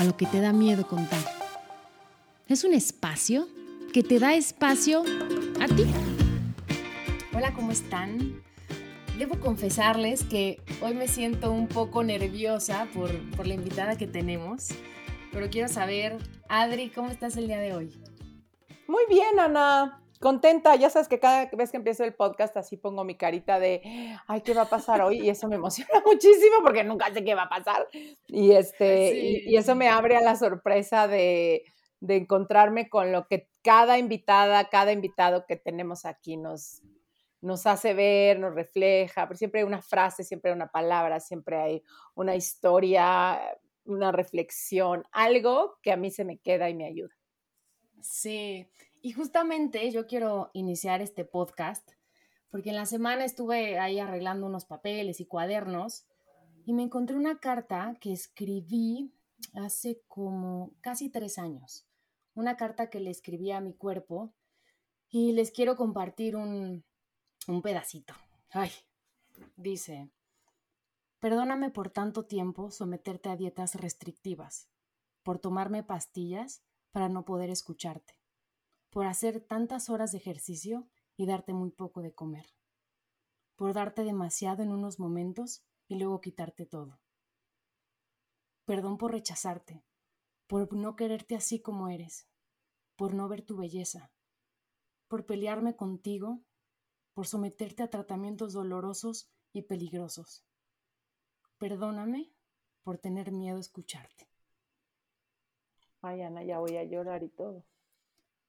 A lo que te da miedo contar. Es un espacio que te da espacio a ti. Hola, ¿cómo están? Debo confesarles que hoy me siento un poco nerviosa por, por la invitada que tenemos, pero quiero saber, Adri, ¿cómo estás el día de hoy? Muy bien, Ana. Contenta, ya sabes que cada vez que empiezo el podcast así pongo mi carita de, ay, ¿qué va a pasar hoy? Y eso me emociona muchísimo porque nunca sé qué va a pasar. Y, este, y, eso me abre a la sorpresa de, de encontrarme con lo que cada invitada, cada invitado que tenemos aquí nos, nos hace ver, nos refleja, pero siempre hay una frase, siempre hay una palabra, siempre hay una historia, una reflexión, algo que a mí se me queda y me ayuda. Sí, y justamente yo quiero iniciar este podcast porque en la semana estuve ahí arreglando unos papeles y cuadernos y me encontré una carta que escribí hace como casi tres años, una carta que le escribí a mi cuerpo y les quiero compartir un, un pedacito. Ay, dice, perdóname por tanto tiempo someterte a dietas restrictivas, por tomarme pastillas para no poder escucharte, por hacer tantas horas de ejercicio y darte muy poco de comer, por darte demasiado en unos momentos y luego quitarte todo. Perdón por rechazarte, por no quererte así como eres, por no ver tu belleza, por pelearme contigo por someterte a tratamientos dolorosos y peligrosos. Perdóname por tener miedo a escucharte. Ay, Ana, ya voy a llorar y todo.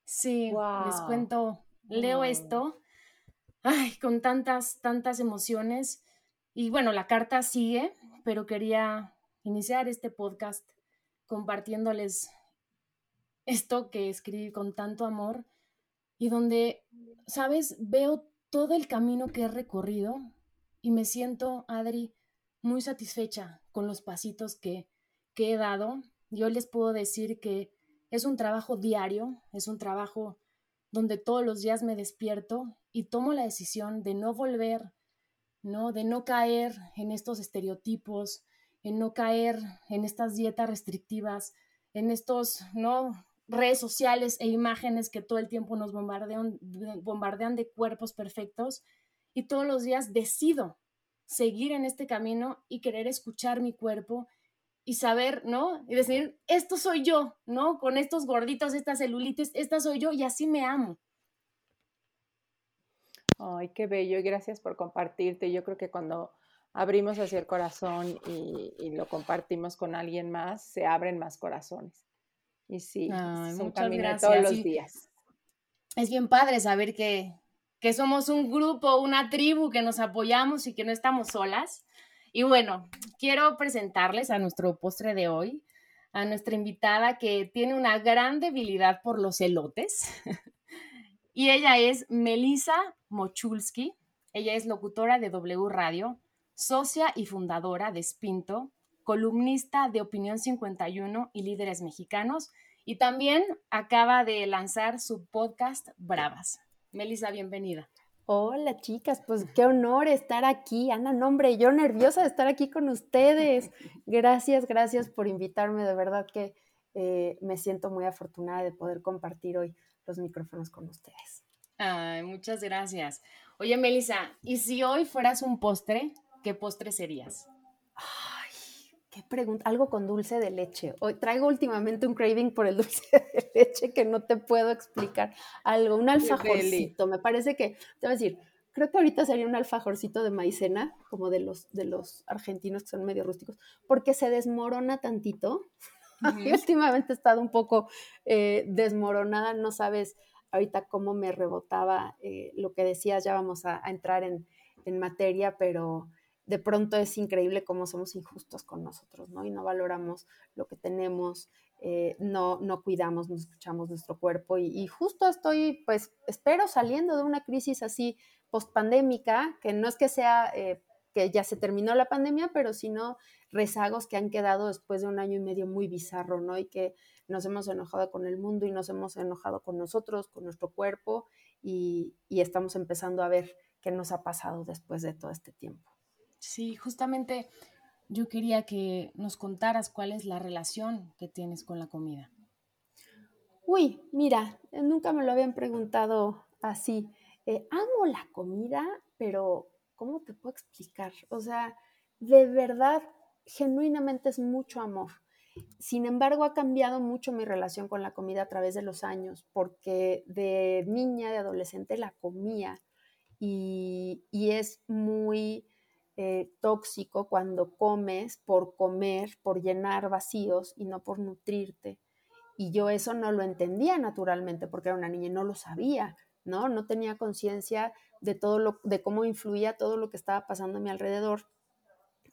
Sí, les cuento, leo esto, ay, con tantas, tantas emociones. Y bueno, la carta sigue, pero quería iniciar este podcast compartiéndoles esto que escribí con tanto amor y donde, sabes, veo todo el camino que he recorrido y me siento, Adri, muy satisfecha con los pasitos que, que he dado. Yo les puedo decir que es un trabajo diario, es un trabajo donde todos los días me despierto y tomo la decisión de no volver, ¿no? De no caer en estos estereotipos, en no caer en estas dietas restrictivas, en estos, ¿no? redes sociales e imágenes que todo el tiempo nos bombardean, bombardean de cuerpos perfectos y todos los días decido seguir en este camino y querer escuchar mi cuerpo y saber, ¿no? Y decir, esto soy yo, ¿no? Con estos gorditos, estas celulitis, esta soy yo y así me amo. Ay, qué bello y gracias por compartirte. Yo creo que cuando abrimos hacia el corazón y, y lo compartimos con alguien más, se abren más corazones. Y sí, Ay, todos los días. Es bien padre saber que, que somos un grupo, una tribu, que nos apoyamos y que no estamos solas. Y bueno, quiero presentarles a nuestro postre de hoy, a nuestra invitada que tiene una gran debilidad por los elotes. y ella es Melisa Mochulski. Ella es locutora de W Radio, socia y fundadora de Spinto, columnista de Opinión 51 y Líderes Mexicanos, y también acaba de lanzar su podcast Bravas. Melissa, bienvenida. Hola chicas, pues qué honor estar aquí. Ana, nombre, yo nerviosa de estar aquí con ustedes. Gracias, gracias por invitarme. De verdad que eh, me siento muy afortunada de poder compartir hoy los micrófonos con ustedes. Ay, muchas gracias. Oye, Melissa, ¿y si hoy fueras un postre, qué postre serías? ¿Qué pregunta? Algo con dulce de leche. Hoy traigo últimamente un craving por el dulce de leche que no te puedo explicar. Algo, un alfajorcito. Me parece que, te voy a decir, creo que ahorita sería un alfajorcito de maicena, como de los, de los argentinos que son medio rústicos, porque se desmorona tantito. Y últimamente he estado un poco eh, desmoronada, no sabes ahorita cómo me rebotaba eh, lo que decías, ya vamos a, a entrar en, en materia, pero de pronto es increíble cómo somos injustos con nosotros, ¿no? Y no valoramos lo que tenemos, eh, no, no cuidamos, no escuchamos nuestro cuerpo y, justo estoy, pues, espero saliendo de una crisis así post-pandémica, que no es que sea eh, que ya se terminó la pandemia, pero sino rezagos que han quedado después de un año y medio muy bizarro, ¿no? Y que nos hemos enojado con el mundo y nos hemos enojado con nosotros, con nuestro cuerpo y, y estamos empezando a ver qué nos ha pasado después de todo este tiempo. Sí, justamente yo quería que nos contaras cuál es la relación que tienes con la comida. Uy, mira, nunca me lo habían preguntado así. Eh, amo la comida, pero ¿cómo te puedo explicar? O sea, de verdad, genuinamente es mucho amor. Sin embargo, ha cambiado mucho mi relación con la comida a través de los años, porque de niña, de adolescente, la comía y, y es muy eh, tóxico cuando comes por comer, por llenar vacíos y no por nutrirte. Y yo eso no lo entendía naturalmente porque era una niña y no lo sabía, ¿no? No tenía conciencia de todo lo, de cómo influía todo lo que estaba pasando a mi alrededor.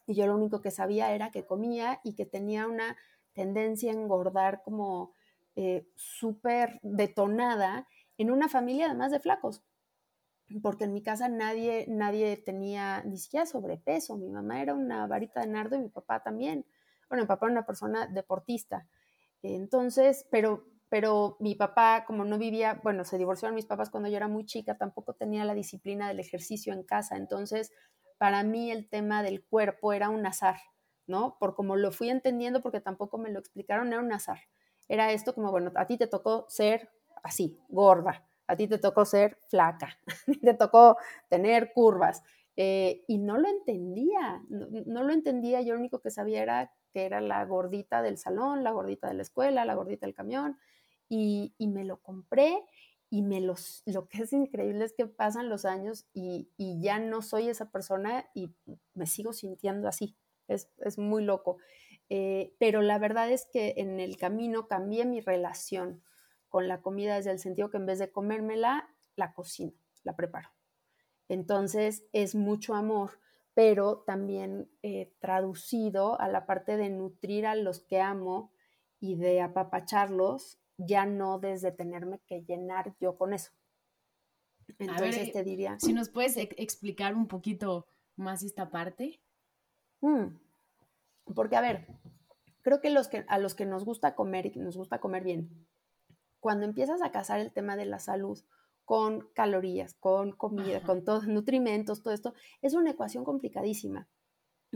Y yo lo único que sabía era que comía y que tenía una tendencia a engordar como eh, súper detonada en una familia además de flacos porque en mi casa nadie, nadie tenía ni siquiera sobrepeso. Mi mamá era una varita de nardo y mi papá también. Bueno, mi papá era una persona deportista. Entonces, pero, pero mi papá, como no vivía, bueno, se divorciaron mis papás cuando yo era muy chica, tampoco tenía la disciplina del ejercicio en casa. Entonces, para mí el tema del cuerpo era un azar, ¿no? Por como lo fui entendiendo, porque tampoco me lo explicaron, era un azar. Era esto como, bueno, a ti te tocó ser así, gorda, a ti te tocó ser flaca, te tocó tener curvas. Eh, y no lo entendía, no, lo entendía, yo lo único que sabía era que era la gordita del salón, la gordita de la escuela, la gordita del camión, y, me lo compré y me los, lo que es increíble es que pasan los años y, ya no soy esa persona y me sigo sintiendo así, es, muy loco. Eh, pero la verdad es que en el camino cambié mi relación con la comida desde el sentido que en vez de comérmela, la cocino, la preparo. Entonces es mucho amor, pero también eh, traducido a la parte de nutrir a los que amo y de apapacharlos, ya no desde tenerme que llenar yo con eso. Entonces te diría... Si nos puedes explicar un poquito más esta parte. Mm, porque, a ver, creo que, los que a los que nos gusta comer y que nos gusta comer bien, cuando empiezas a casar el tema de la salud con calorías, con comida, con todos nutrimentos, todo esto, es una ecuación complicadísima.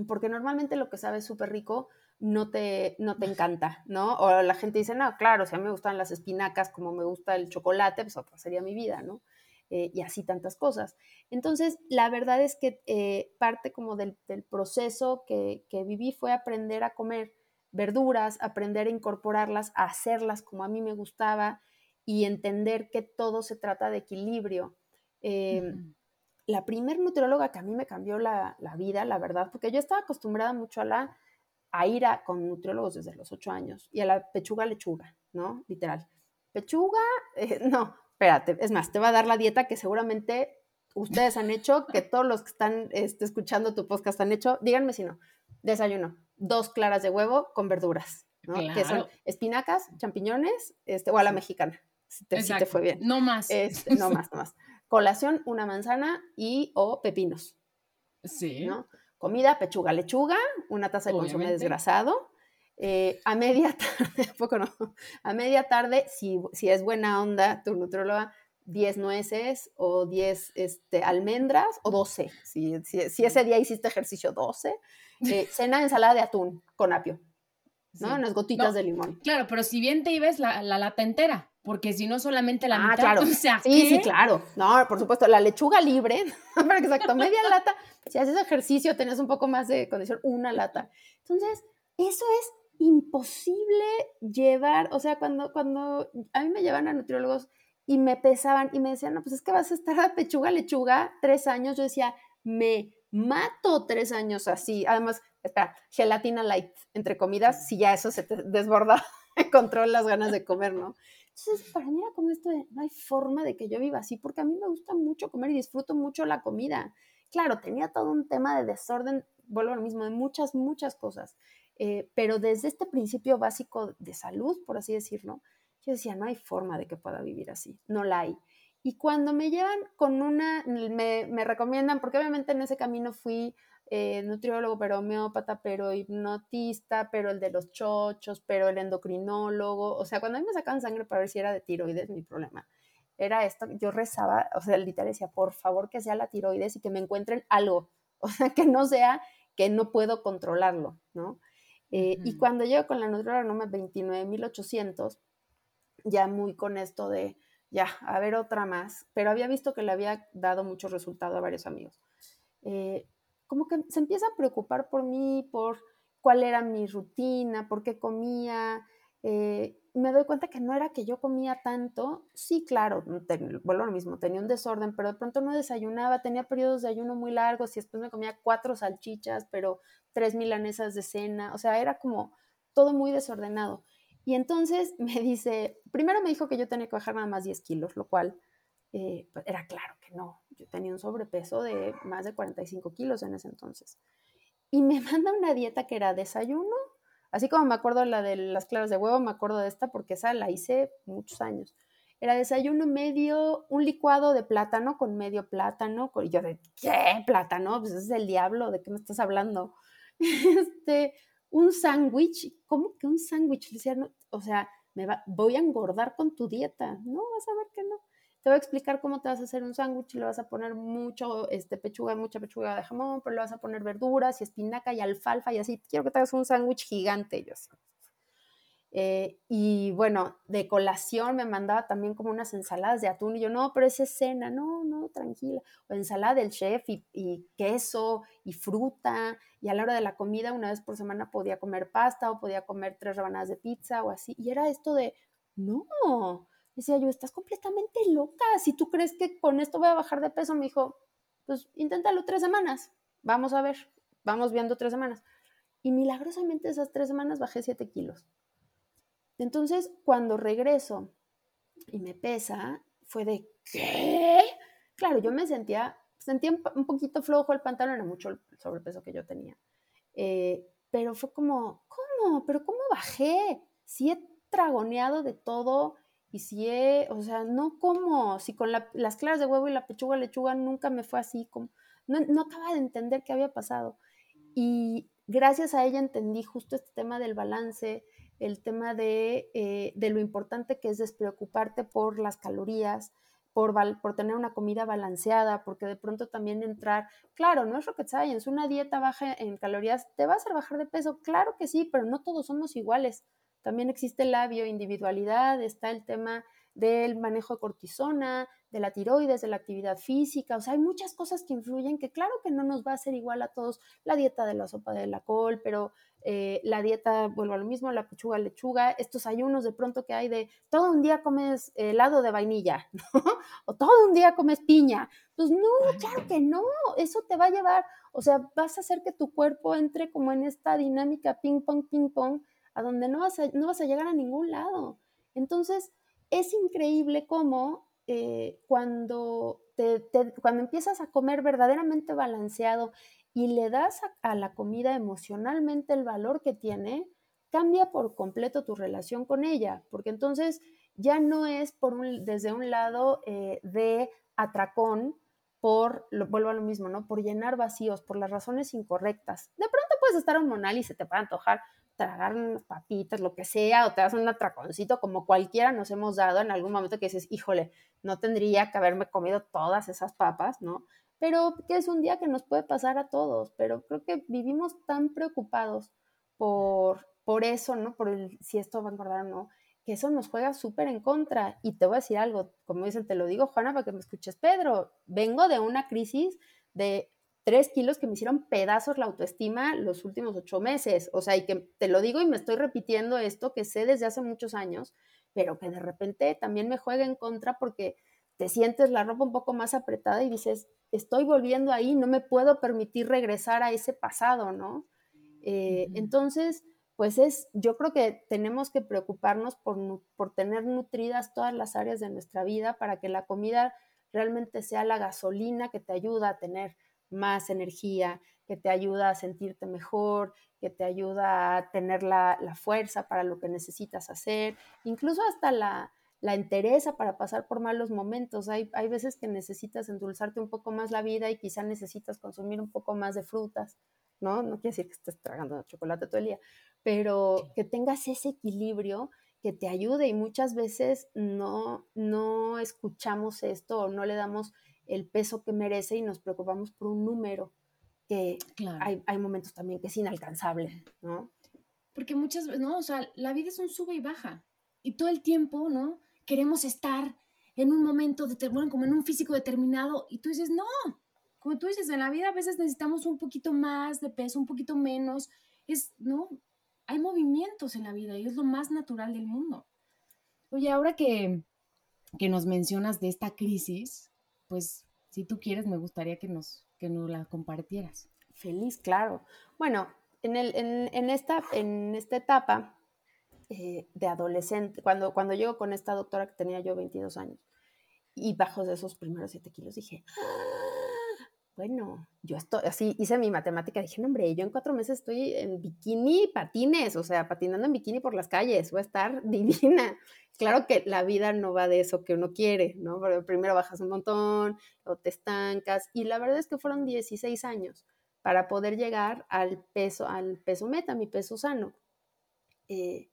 Porque normalmente lo que sabes súper rico no te, no te encanta, ¿no? O la gente dice, no, claro, si a mí me gustan las espinacas como me gusta el chocolate, pues otra sería mi vida, ¿no? Eh, y así tantas cosas. Entonces, la verdad es que eh, parte como del, proceso que, que, viví fue aprender a comer verduras, aprender a incorporarlas, a hacerlas como a mí me gustaba y entender que todo se trata de equilibrio. Em, la primer nutrióloga que a mí me cambió la, vida, la verdad, porque yo estaba acostumbrada mucho a la a ir a, con nutriólogos desde los ocho años y a la pechuga lechuga, ¿no? Literal. Pechuga, eh, no, espérate, es más, te va a dar la dieta que seguramente ustedes han hecho, que todos los que están este, escuchando tu podcast han hecho, díganme si no. Desayuno, dos claras de huevo con verduras, ¿no? Que son espinacas, champiñones, este, o a la mexicana, si te, fue bien. No más. Este, no más, no más. Colación, una manzana y o pepinos. Sí. ¿no? Comida, pechuga, lechuga, una taza de consomé desgrasado. Eh, a media tarde, poco no, a media tarde, si, si es buena onda tu nutróloga, 10 nueces o 10 este, almendras o 12. Si, si, si, ese día hiciste ejercicio, 12. Eh, cena ensalada de atún con apio, ¿no? Unas gotitas de limón. Claro, pero si bien te ibas la, la lata entera, porque si no solamente la ah, mitad, claro. sí, sí, claro. No, por supuesto, la lechuga libre, exacto, media lata. Si haces ejercicio, tenés un poco más de condición, una lata. Entonces, eso es imposible llevar, o sea, cuando, cuando a mí me llevan a nutriólogos y me pesaban y me decían, no, pues es que vas a estar a pechuga, lechuga, tres años, yo decía, me mato tres años así. Además, espera, gelatina light, entre comidas, si ya eso se te desborda, control las ganas de comer, ¿no? Entonces, para mí era como esto de, no hay forma de que yo viva así, porque a mí me gusta mucho comer y disfruto mucho la comida. Claro, tenía todo un tema de desorden, vuelvo a lo mismo, de muchas, muchas cosas. Eh, pero desde este principio básico de salud, por así decirlo, yo decía, no hay forma de que pueda vivir así, no la hay. Y cuando me llevan con una, me, me recomiendan, porque obviamente en ese camino fui eh, nutriólogo, pero homeópata, pero hipnotista, pero el de los chochos, pero el endocrinólogo. O sea, cuando a mí me sacaban sangre para ver si era de tiroides, mi problema era esto. Yo rezaba, o sea, literal decía, por favor que sea la tiroides y que me encuentren algo. O sea, que no sea que no puedo controlarlo, ¿no? Eh, y cuando llego con la nutrióloga número 29.800, ya muy con esto de, ya, a ver otra más, pero había visto que le había dado mucho resultado a varios amigos. Eh, como que se empieza a preocupar por mí, por cuál era mi rutina, por qué comía. Eh, me doy cuenta que no era que yo comía tanto. Sí, claro, vuelvo a lo mismo, tenía un desorden, pero de pronto no desayunaba, tenía periodos de ayuno muy largos y después me comía cuatro salchichas, pero tres milanesas de cena. O sea, era como todo muy desordenado. Y entonces me dice, primero me dijo que yo tenía que bajar nada más 10 kilos, lo cual eh, pues, era claro que no. Yo tenía un sobrepeso de más de 45 kilos en ese entonces. Y me manda una dieta que era desayuno, así como me acuerdo la de las claras de huevo, me acuerdo de esta porque esa la hice muchos años. Era desayuno medio, un licuado de plátano con medio plátano. Y yo de, ¿qué? ¿Plátano? Pues es el diablo, ¿de qué me estás hablando? Este, un sándwich, ¿cómo que un sándwich? o sea, me va, voy a engordar con tu dieta. No, vas a ver que no. Te voy a explicar cómo te vas a hacer un sándwich le vas a poner mucho este, pechuga, mucha pechuga de jamón, pero le vas a poner verduras y espinaca y alfalfa y así. Quiero que te hagas un sándwich gigante. Yo eh, y bueno, de colación me mandaba también como unas ensaladas de atún y yo, no, pero es cena, no, no, tranquila. O ensalada del chef y, y, queso y fruta. Y a la hora de la comida, una vez por semana podía comer pasta o podía comer tres rebanadas de pizza o así. Y era esto de, no, Decía yo, estás completamente loca. Si tú crees que con esto voy a bajar de peso, me dijo, pues inténtalo tres semanas. Vamos a ver, vamos viendo tres semanas. Y milagrosamente esas tres semanas bajé siete kilos. Entonces, cuando regreso y me pesa, fue de, ¿qué? Claro, yo me sentía, sentía un poquito flojo el pantalón, era mucho el sobrepeso que yo tenía. Eh, pero fue como, ¿cómo? ¿Pero cómo bajé? Si he tragoneado de todo, y si he, o sea, no como, si con las claras de huevo y la pechuga lechuga nunca me fue así, como, no, no acaba de entender qué había pasado. Y gracias a ella entendí justo este tema del balance, el tema de, eh, de lo importante que es despreocuparte por las calorías, por, por, tener una comida balanceada, porque de pronto también entrar, claro, no es rocket science, una dieta baja en calorías te va a hacer bajar de peso, claro que sí, pero no todos somos iguales. También existe la bioindividualidad, está el tema del manejo de cortisona, de la tiroides, de la actividad física, o sea, hay muchas cosas que influyen que claro que no nos va a ser igual a todos la dieta de la sopa de la col, pero eh, la dieta, vuelvo a lo mismo, la pechuga, lechuga, estos ayunos de pronto que hay de todo un día comes helado de vainilla, ¿no? o todo un día comes piña, pues no, claro que no, eso te va a llevar, o sea, vas a hacer que tu cuerpo entre como en esta dinámica ping pong, ping pong, a donde no vas a, no vas a llegar a ningún lado. Entonces, es increíble cómo eh, cuando, te, cuando empiezas a comer verdaderamente balanceado y le das a, la comida emocionalmente el valor que tiene, cambia por completo tu relación con ella, porque entonces ya no es por un, desde un lado eh, de atracón, por, lo, vuelvo a lo mismo, ¿no? Por llenar vacíos, por las razones incorrectas. De pronto puedes estar un monal y se te puede antojar tragar unas papitas, lo que sea, o te das un atraconcito como cualquiera nos hemos dado en algún momento que dices, híjole, no tendría que haberme comido todas esas papas, ¿no? Pero que es un día que nos puede pasar a todos, pero creo que vivimos tan preocupados por, por eso, ¿no? Por el, si esto va a engordar o no, que eso nos juega súper en contra. Y te voy a decir algo, como dicen, te lo digo, Juana, para que me escuches, Pedro, vengo de una crisis de tres kilos que me hicieron pedazos la autoestima los últimos ocho meses. O sea, y que te lo digo y me estoy repitiendo esto que sé desde hace muchos años, pero que de repente también me juega en contra porque te sientes la ropa un poco más apretada y dices, estoy volviendo ahí, no me puedo permitir regresar a ese pasado, ¿no? Eh, entonces, pues es, yo creo que tenemos que preocuparnos por, por tener nutridas todas las áreas de nuestra vida para que la comida realmente sea la gasolina que te ayuda a tener más energía, que te ayuda a sentirte mejor, que te ayuda a tener la, fuerza para lo que necesitas hacer, incluso hasta la, la entereza para pasar por malos momentos. Hay, hay veces que necesitas endulzarte un poco más la vida y quizá necesitas consumir un poco más de frutas, ¿no? No quiere decir que estés tragando chocolate todo el día, pero que tengas ese equilibrio que te ayude y muchas veces no, no escuchamos esto o no le damos el peso que merece y nos preocupamos por un número que hay, hay, momentos también que es inalcanzable, ¿no? Porque muchas veces, ¿no? O sea, la vida es un sube y baja y todo el tiempo, ¿no? Queremos estar en un momento, bueno, como en un físico determinado y tú dices, no, como tú dices, en la vida a veces necesitamos un poquito más de peso, un poquito menos, es, ¿no? hay movimientos en la vida y es lo más natural del mundo. Oye, ahora que, que nos mencionas de esta crisis, pues si tú quieres, me gustaría que nos, que nos la compartieras. Feliz, claro. Bueno, en, el, en, esta, en esta etapa eh, de adolescente, cuando, cuando llego con esta doctora que tenía yo 22 años y bajo de esos primeros 7 kilos, dije, bueno, yo estoy, así hice mi matemática, dije, no, hombre, yo en cuatro meses estoy en bikini, patines, o sea, patinando en bikini por las calles, voy a estar divina. Claro que la vida no va de eso que uno quiere, ¿no? primero bajas un montón, o te estancas, y la verdad es que fueron 16 años para poder llegar al peso, al peso meta, mi peso sano. Eh,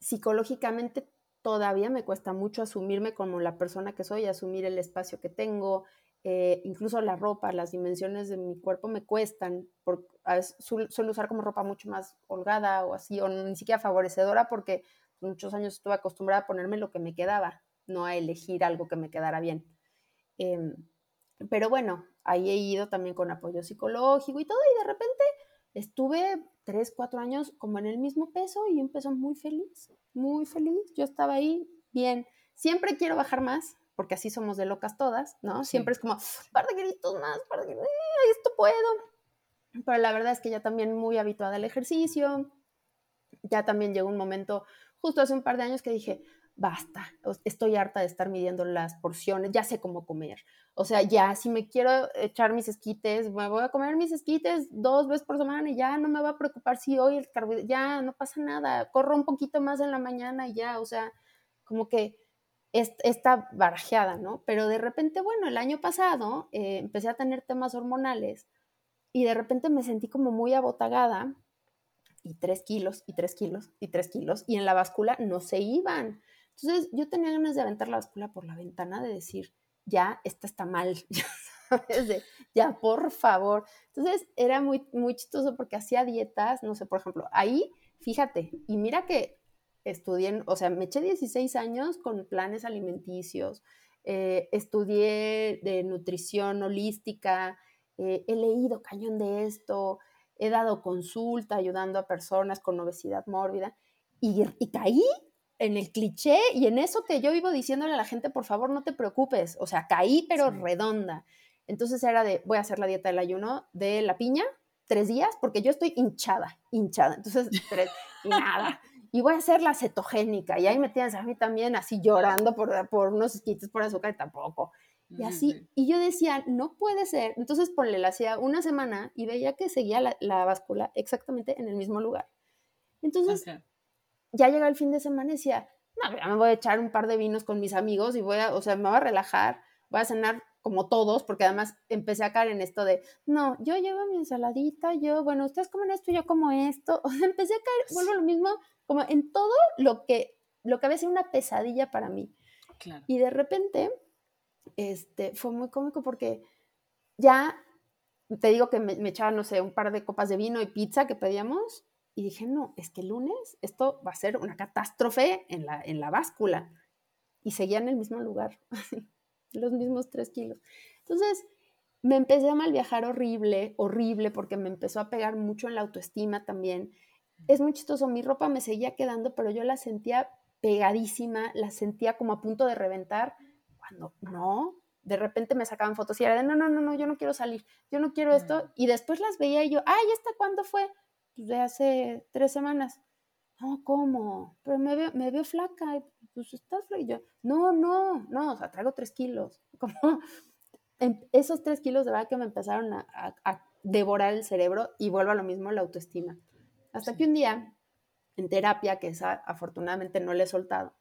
psicológicamente todavía me cuesta mucho asumirme como la persona que soy, asumir el espacio que tengo, eh, incluso la ropa, las dimensiones de mi cuerpo me cuestan, porque suelo usar como ropa mucho más holgada o así, o ni siquiera favorecedora, porque muchos años estuve acostumbrada a ponerme lo que me quedaba, no a elegir algo que me quedara bien. Em, pero bueno, ahí he ido también con apoyo psicológico y todo, y de repente estuve tres, cuatro años como en el mismo peso y empezó muy feliz, muy feliz. Yo estaba ahí bien. Siempre quiero bajar más, porque así somos de locas todas, ¿no? Siempre es como, par de gritos más, par de esto puedo. Pero la verdad es que ya también muy habituada al ejercicio, ya también llegó un momento, justo hace un par de años que dije, basta, estoy harta de estar midiendo las porciones, ya sé cómo comer. O sea, ya si me quiero echar mis esquites, me voy a comer mis esquites dos veces por semana y ya no me va a preocupar si hoy el carbohidrato, ya no pasa nada, corro un poquito más en la mañana y ya, o sea, como que esta barajeada, ¿no? Pero de repente, bueno, el año pasado eh, empecé a tener temas hormonales y de repente me sentí como muy abotagada y tres kilos y tres kilos y tres kilos y en la báscula no se iban. Entonces yo tenía ganas de aventar la báscula por la ventana de decir, ya, esta está mal, ya ya, por favor. Entonces era muy, muy chistoso porque hacía dietas, no sé, por ejemplo, ahí, fíjate, y mira que estudié, o sea, me eché 16 años con planes alimenticios, eh, estudié de nutrición holística, eh, he leído cañón de esto, he dado consulta ayudando a personas con obesidad mórbida y, caí en el cliché y en eso que yo vivo diciéndole a la gente, por favor, no te preocupes, o sea, caí pero redonda. Entonces era de, voy a hacer la dieta del ayuno de la piña, tres días, porque yo estoy hinchada, hinchada. Entonces, tres, y nada y voy a hacer la cetogénica. Y ahí me tienes a mí también así llorando por, por unos esquites por azúcar y tampoco. Y así, y yo decía, no puede ser. Entonces, ponle, la hacía una semana y veía que seguía la, la báscula exactamente en el mismo lugar. Entonces, ya llega el fin de semana y decía, no, ya me voy a echar un par de vinos con mis amigos y voy a, o sea, me voy a relajar, voy a cenar como todos, porque además empecé a caer en esto de, no, yo llevo mi ensaladita, yo, bueno, ustedes comen esto, yo como esto. O sea, empecé a caer, vuelvo a lo mismo, como en todo lo que, lo que había sido una pesadilla para mí. Y de repente, este, fue muy cómico porque ya, te digo que me, me echaba, no sé, un par de copas de vino y pizza que pedíamos, y dije, no, es que el lunes esto va a ser una catástrofe en la, en la báscula. Y seguía en el mismo lugar, los mismos tres kilos. Entonces, me empecé a mal viajar horrible, horrible, porque me empezó a pegar mucho en la autoestima también es muy chistoso, mi ropa me seguía quedando, pero yo la sentía pegadísima, la sentía como a punto de reventar, cuando no, de repente me sacaban fotos y era de, no, no, no, no, yo no quiero salir, yo no quiero esto, y después las veía y yo, ay, ¿esta cuándo fue? Pues de hace tres semanas. No, ¿cómo? Pero me veo, me veo flaca, pues estás flaca. Y yo, no, no, no, o sea, traigo tres kilos. Como, esos tres kilos de verdad que me empezaron a, devorar el cerebro y vuelvo a lo mismo la autoestima. Hasta que un día, en terapia, que esa afortunadamente no le he soltado,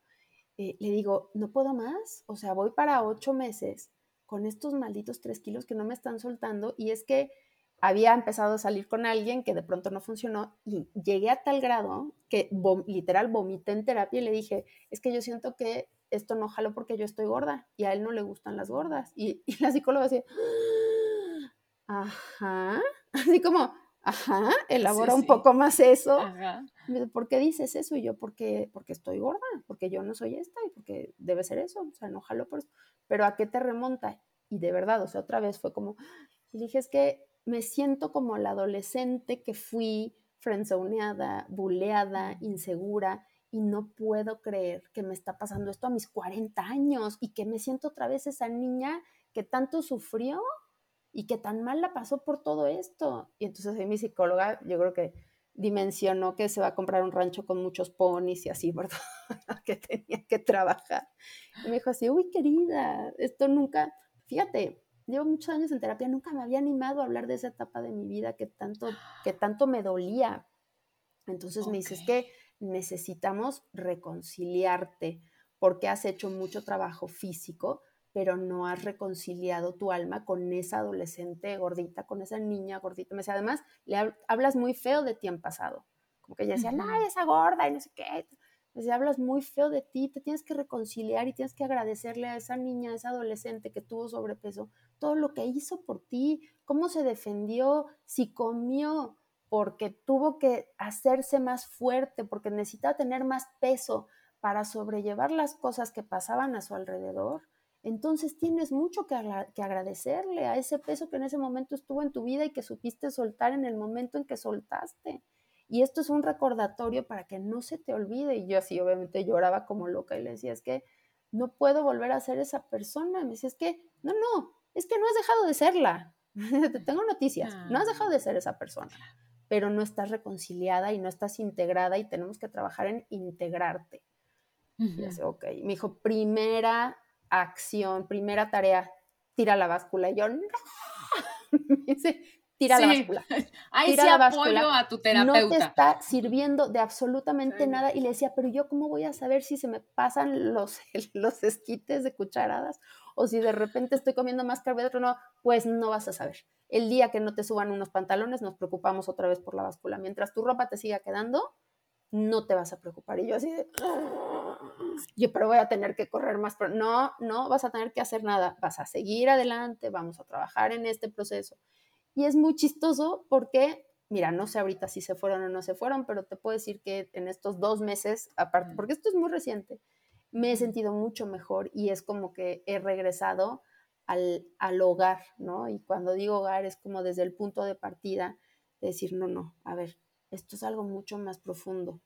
eh, le digo, no puedo más, o sea, voy para ocho meses con estos malditos tres kilos que no me están soltando y es que había empezado a salir con alguien que de pronto no funcionó y llegué a tal grado que literal vomité en terapia y le dije, es que yo siento que esto no jalo porque yo estoy gorda y a él no le gustan las gordas. Y, la psicóloga decía, ajá, así como, ajá, elabora un poco más eso. ¿Por qué dices eso? Y yo, porque, porque estoy gorda, porque yo no soy esta y porque debe ser eso, o sea, no jalo por eso. Pero ¿a qué te remonta? Y de verdad, o sea, otra vez fue como, y dije, es que me siento como la adolescente que fui friendzoneada, buleada, insegura, y no puedo creer que me está pasando esto a mis 40 años y que me siento otra vez esa niña que tanto sufrió y que tan mal la pasó por todo esto. Y entonces mi psicóloga, yo creo que dimensionó que se va a comprar un rancho con muchos ponis y así, ¿verdad? que tenía que trabajar. Y me dijo así, uy, querida, esto nunca, fíjate, llevo muchos años en terapia, nunca me había animado a hablar de esa etapa de mi vida que tanto, que tanto me dolía. Entonces me dices que necesitamos reconciliarte porque has hecho mucho trabajo físico, pero no has reconciliado tu alma con esa adolescente gordita, con esa niña gordita. Me decía, además, le hablas muy feo de ti en pasado. Como que ella decía, ay, esa gorda y no sé qué. Me decía, hablas muy feo de ti, te tienes que reconciliar y tienes que agradecerle a esa niña, a esa adolescente que tuvo sobrepeso, todo lo que hizo por ti, cómo se defendió, si comió, porque tuvo que hacerse más fuerte, porque necesitaba tener más peso para sobrellevar las cosas que pasaban a su alrededor, entonces tienes mucho que, agradecerle a ese peso que en ese momento estuvo en tu vida y que supiste soltar en el momento en que soltaste. Y esto es un recordatorio para que no se te olvide. Y yo así obviamente lloraba como loca y le decía, es que no puedo volver a ser esa persona. Me decía, es que, no, no, es que no has dejado de serla. Te tengo noticias, no has dejado de ser esa persona pero no estás reconciliada y no estás integrada y tenemos que trabajar en integrarte. ok. Me dijo, primera acción, primera tarea, tira la báscula. Y yo, no. dice, tira la báscula. Ahí sí apoyo a tu terapeuta. No te está sirviendo de absolutamente nada. Y le decía, pero yo cómo voy a saber si se me pasan los, los esquites de cucharadas o si de repente estoy comiendo más carbohidratos, no, pues no vas a saber. El día que no te suban unos pantalones, nos preocupamos otra vez por la báscula. Mientras tu ropa te siga quedando, no te vas a preocupar. Y yo así de, yo pero voy a tener que correr más. Pero no, no vas a tener que hacer nada. Vas a seguir adelante, vamos a trabajar en este proceso. Y es muy chistoso porque, mira, no sé ahorita si se fueron o no se fueron, pero te puedo decir que en estos dos meses, aparte, porque esto es muy reciente, me he sentido mucho mejor y es como que he regresado al, hogar, ¿no? Y cuando digo hogar es como desde el punto de partida de decir, no, no, a ver, esto es algo mucho más profundo.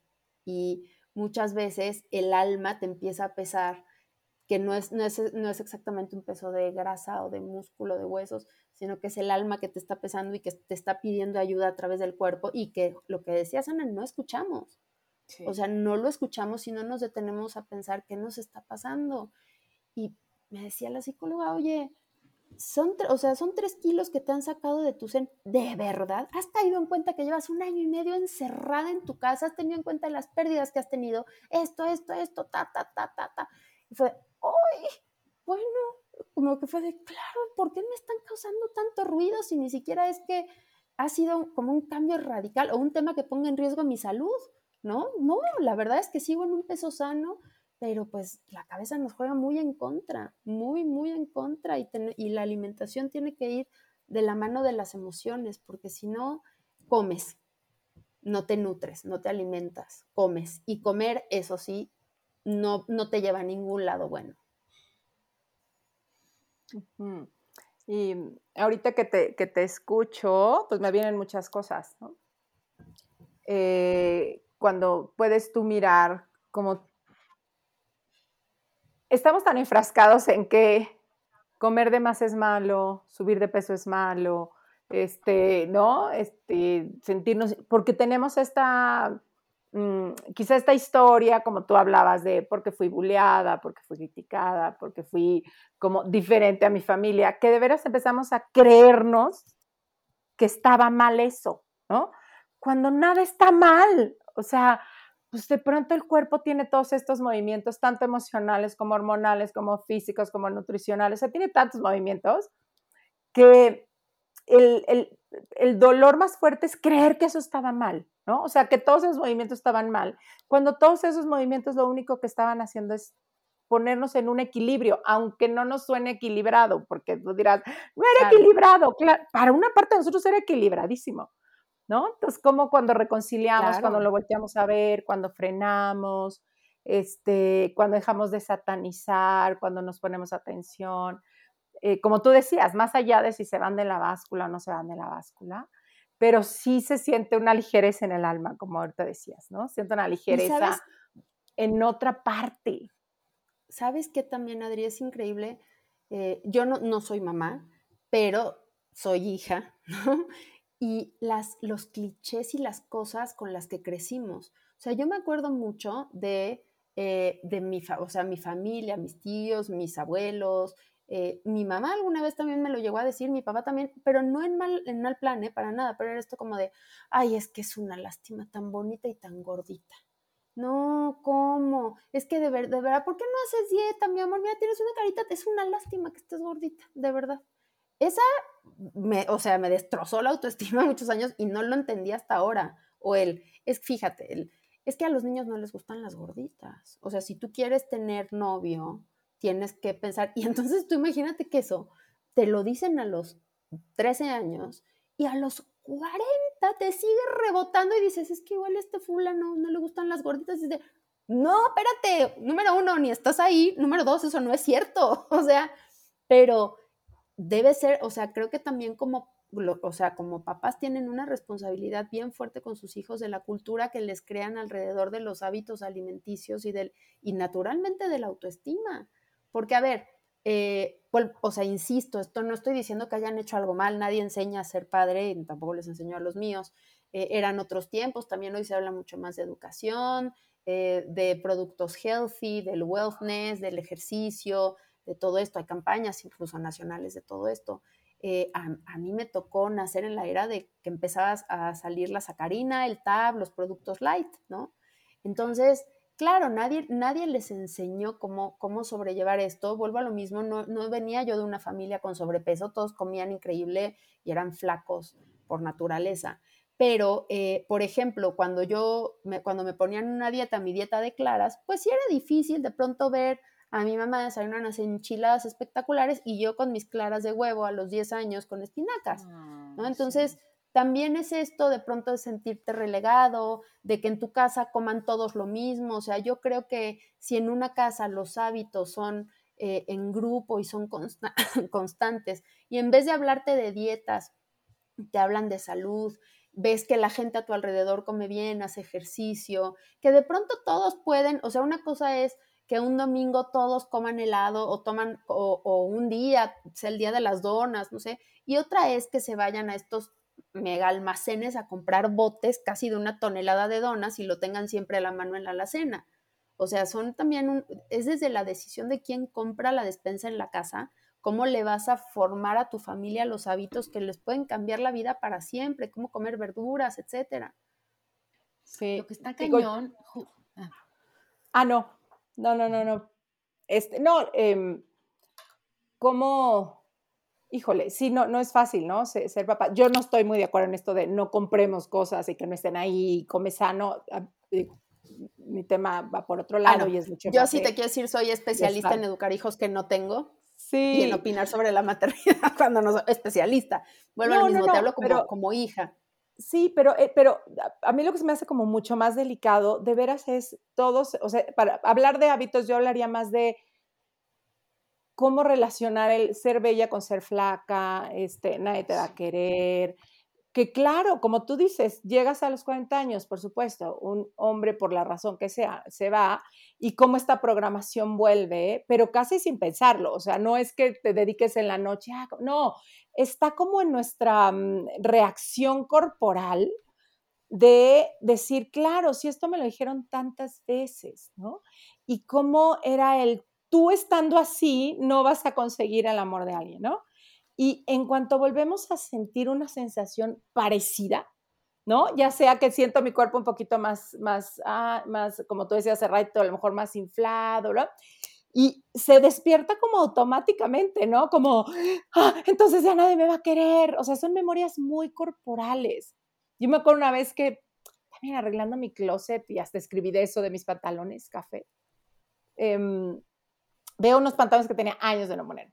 Y muchas veces el alma te empieza a pesar, que no es, no es, no es exactamente un peso de grasa o de músculo, de huesos, sino que es el alma que te está pesando y que te está pidiendo ayuda a través del cuerpo y que lo que decías, Ana, no escuchamos. O sea, no lo escuchamos y no nos detenemos a pensar qué nos está pasando. Y me decía la psicóloga, oye, son, o sea, son tres kilos que te han sacado de tu sen. ¿De verdad? ¿Has caído en cuenta que llevas un año y medio encerrada en tu casa? ¿Has tenido en cuenta las pérdidas que has tenido? Esto, esto, esto, ta, ta, ta, ta, ta. Y fue, ¡ay! Bueno, como que fue de, claro, ¿por qué me están causando tanto ruido si ni siquiera es que ha sido como un cambio radical o un tema que ponga en riesgo mi salud? ¿No? No, la verdad es que sigo en un peso sano, pero pues la cabeza nos juega muy en contra, muy, muy en contra y, la alimentación tiene que ir de la mano de las emociones, porque si no, comes, no te nutres, no te alimentas, comes. Y comer, eso sí, no, no te lleva a ningún lado bueno. Y ahorita que te, que te, escucho, pues me vienen muchas cosas, ¿no? Eh, cuando puedes tú mirar como estamos tan enfrascados en que comer de más es malo, subir de peso es malo, este, ¿no? Este, sentirnos, porque tenemos esta, mm, quizá esta historia, como tú hablabas, de porque fui bulleada, porque fui criticada, porque fui como diferente a mi familia, que de veras empezamos a creernos que estaba mal eso, ¿no? Cuando nada está mal, o sea, pues de pronto el cuerpo tiene todos estos movimientos, tanto emocionales como hormonales, como físicos, como nutricionales, o sea, tiene tantos movimientos que el, el, dolor más fuerte es creer que eso estaba mal, ¿no? O sea, que todos esos movimientos estaban mal, cuando todos esos movimientos lo único que estaban haciendo es ponernos en un equilibrio, aunque no nos suene equilibrado, porque tú dirás, no era equilibrado, claro, para una parte de nosotros era equilibradísimo, ¿no? Entonces, como cuando reconciliamos, cuando lo volteamos a ver, cuando frenamos, este, cuando dejamos de satanizar, cuando nos ponemos atención, eh, como tú decías, más allá de si se van de la báscula o no se van de la báscula, pero sí se siente una ligereza en el alma, como ahorita decías, ¿no? Siento una ligereza en otra parte. ¿Sabes qué también, Adri? Es increíble. Eh, yo no, no soy mamá, pero soy hija, ¿no? Y las, los clichés y las cosas con las que crecimos. O sea, yo me acuerdo mucho de, eh, de mi, o sea, mi familia, mis tíos, mis abuelos, eh, mi mamá alguna vez también me lo llegó a decir, mi papá también, pero no en mal, en mal plan, ¿eh? para nada, pero era esto como de, ay, es que es una lástima tan bonita y tan gordita. No, ¿cómo? Es que de, ver, de verdad, ¿por qué no haces dieta, mi amor? Mira, tienes una carita, es una lástima que estés gordita, de verdad. Esa, me, o sea, me destrozó la autoestima muchos años y no lo entendí hasta ahora. O el, es, fíjate, el, es que a los niños no les gustan las gorditas. O sea, si tú quieres tener novio, tienes que pensar. Y entonces tú imagínate que eso te lo dicen a los 13 años y a los 40 te sigue rebotando y dices, es que igual este fulano no le gustan las gorditas. Y dices, no, espérate, número uno, ni estás ahí. Número dos, eso no es cierto. O sea, pero debe ser, o sea, creo que también como, o sea, como papás tienen una responsabilidad bien fuerte con sus hijos de la cultura que les crean alrededor de los hábitos alimenticios y del, y naturalmente de la autoestima. Porque, a ver, eh, o sea, insisto, esto no estoy diciendo que hayan hecho algo mal, nadie enseña a ser padre, tampoco les enseñó a los míos. Eh, eran otros tiempos, también hoy se habla mucho más de educación, eh, de productos healthy, del wellness, del ejercicio, de todo esto, hay campañas incluso nacionales de todo esto. Eh, a, mí me tocó nacer en la era de que empezabas a salir la sacarina, el tab, los productos light, ¿no? Entonces, claro, nadie, nadie les enseñó cómo, cómo sobrellevar esto. Vuelvo a lo mismo, no, no venía yo de una familia con sobrepeso, todos comían increíble y eran flacos por naturaleza. Pero, eh, por ejemplo, cuando yo, me, cuando me ponían una dieta, mi dieta de claras, pues sí era difícil de pronto ver a mi mamá desayunan unas enchiladas espectaculares y yo con mis claras de huevo a los 10 años con espinacas, ¿no? Entonces, también es esto de pronto de sentirte relegado, de que en tu casa coman todos lo mismo, o sea, yo creo que si en una casa los hábitos son eh, en grupo y son constantes, y en vez de hablarte de dietas, te hablan de salud, ves que la gente a tu alrededor come bien, hace ejercicio, que de pronto todos pueden, o sea, una cosa es que un domingo todos coman helado o toman, o, un día, sea el día de las donas, no sé, y otra es que se vayan a estos mega almacenes a comprar botes casi de una tonelada de donas y lo tengan siempre a la mano en la alacena. O sea, son también, un, es desde la decisión de quién compra la despensa en la casa, cómo le vas a formar a tu familia los hábitos que les pueden cambiar la vida para siempre, cómo comer verduras, etcétera. Sí. Lo que está cañón. Ah. ah, no, no, no, no, no. Este, no, eh, ¿cómo? Híjole, sí, no, no es fácil, ¿no? Ser, papá. Yo no estoy muy de acuerdo en esto de no compremos cosas y que no estén ahí, come sano. Ah, mi tema va por otro ah, lado y es mucho Yo sí te quiero decir, soy especialista en educar hijos que no tengo. Sí. Y en opinar sobre la maternidad cuando no soy especialista. Vuelvo al mismo, te hablo como, como hija. Sí, pero, eh, pero a mí lo que se me hace como mucho más delicado, de veras es todos, o sea, para hablar de hábitos yo hablaría más de cómo relacionar el ser bella con ser flaca, este, nadie te va a querer, que claro, como tú dices, llegas a los 40 años, por supuesto, un hombre por la razón que sea, se va y cómo esta programación vuelve, pero casi sin pensarlo, o sea, no es que te dediques en la noche, ah, no, está como en nuestra mm, reacción corporal de decir, claro, si esto me lo dijeron tantas veces, ¿no? Y cómo era el, tú estando así, no vas a conseguir el amor de alguien, ¿no? Y en cuanto volvemos a sentir una sensación parecida, ¿no? Ya sea que siento mi cuerpo un poquito más, más, ah, más como tú decías hace rato, a lo mejor más inflado, ¿no? Y se despierta como automáticamente, ¿no? Como, ah, entonces ya nadie me va a querer. O sea, son memorias muy corporales. Yo me acuerdo una vez que, también arreglando mi closet y hasta escribí de eso de mis pantalones café, em, veo unos pantalones que tenía años de no poner.